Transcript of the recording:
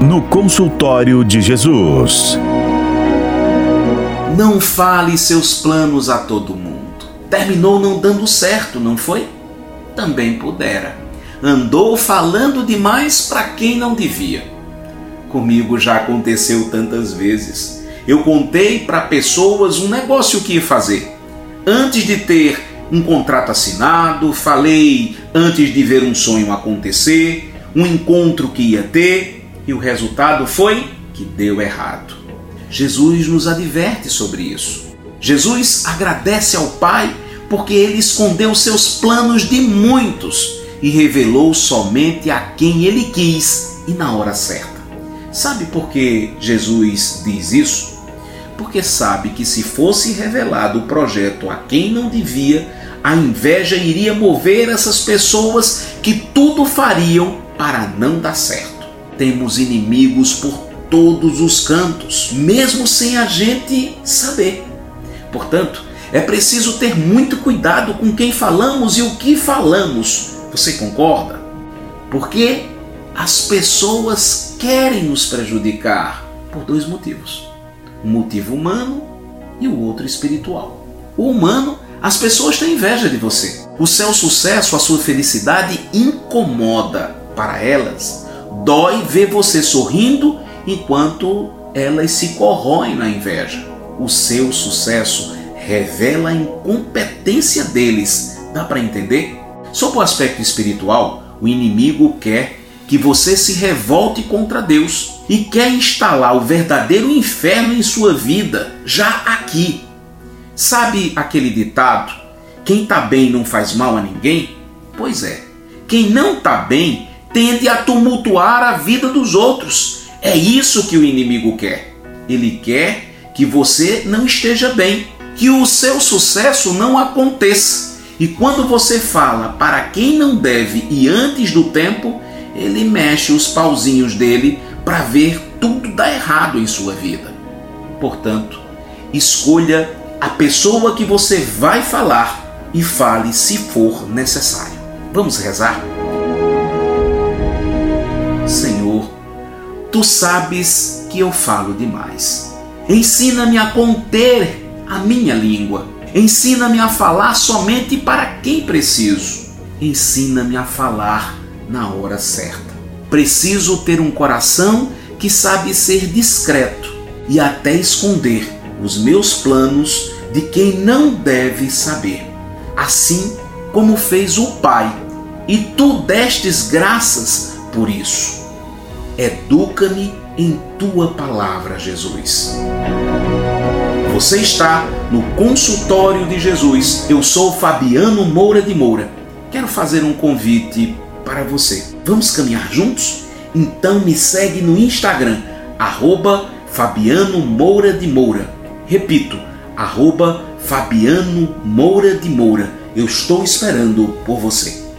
no consultório de Jesus. Não fale seus planos a todo mundo. Terminou não dando certo, não foi? Também pudera. Andou falando demais para quem não devia. Comigo já aconteceu tantas vezes. Eu contei para pessoas um negócio que ia fazer. Antes de ter um contrato assinado, falei antes de ver um sonho acontecer, um encontro que ia ter, e o resultado foi que deu errado. Jesus nos adverte sobre isso. Jesus agradece ao Pai porque ele escondeu seus planos de muitos e revelou somente a quem ele quis e na hora certa. Sabe por que Jesus diz isso? Porque sabe que se fosse revelado o projeto a quem não devia, a inveja iria mover essas pessoas que tudo fariam para não dar certo. Temos inimigos por todos os cantos, mesmo sem a gente saber. Portanto, é preciso ter muito cuidado com quem falamos e o que falamos. Você concorda? Porque as pessoas querem nos prejudicar por dois motivos: um motivo humano e o outro espiritual. O humano, as pessoas têm inveja de você. O seu sucesso, a sua felicidade incomoda para elas. Dói ver você sorrindo enquanto elas se corroem na inveja. O seu sucesso revela a incompetência deles. Dá para entender? Sob o aspecto espiritual, o inimigo quer que você se revolte contra Deus e quer instalar o verdadeiro inferno em sua vida, já aqui. Sabe aquele ditado? Quem está bem não faz mal a ninguém? Pois é, quem não está bem tende a tumultuar a vida dos outros. É isso que o inimigo quer. Ele quer que você não esteja bem que o seu sucesso não aconteça. E quando você fala para quem não deve e antes do tempo, ele mexe os pauzinhos dele para ver tudo dar errado em sua vida. Portanto, escolha a pessoa que você vai falar e fale se for necessário. Vamos rezar? Tu sabes que eu falo demais. Ensina-me a conter a minha língua. Ensina-me a falar somente para quem preciso. Ensina-me a falar na hora certa. Preciso ter um coração que sabe ser discreto e até esconder os meus planos de quem não deve saber. Assim como fez o Pai, e tu destes graças por isso. Educa-me em tua palavra, Jesus. Você está no consultório de Jesus. Eu sou Fabiano Moura de Moura. Quero fazer um convite para você. Vamos caminhar juntos? Então me segue no Instagram, arroba Fabiano Moura de Moura. Repito, arroba Fabiano Moura de Moura. Eu estou esperando por você.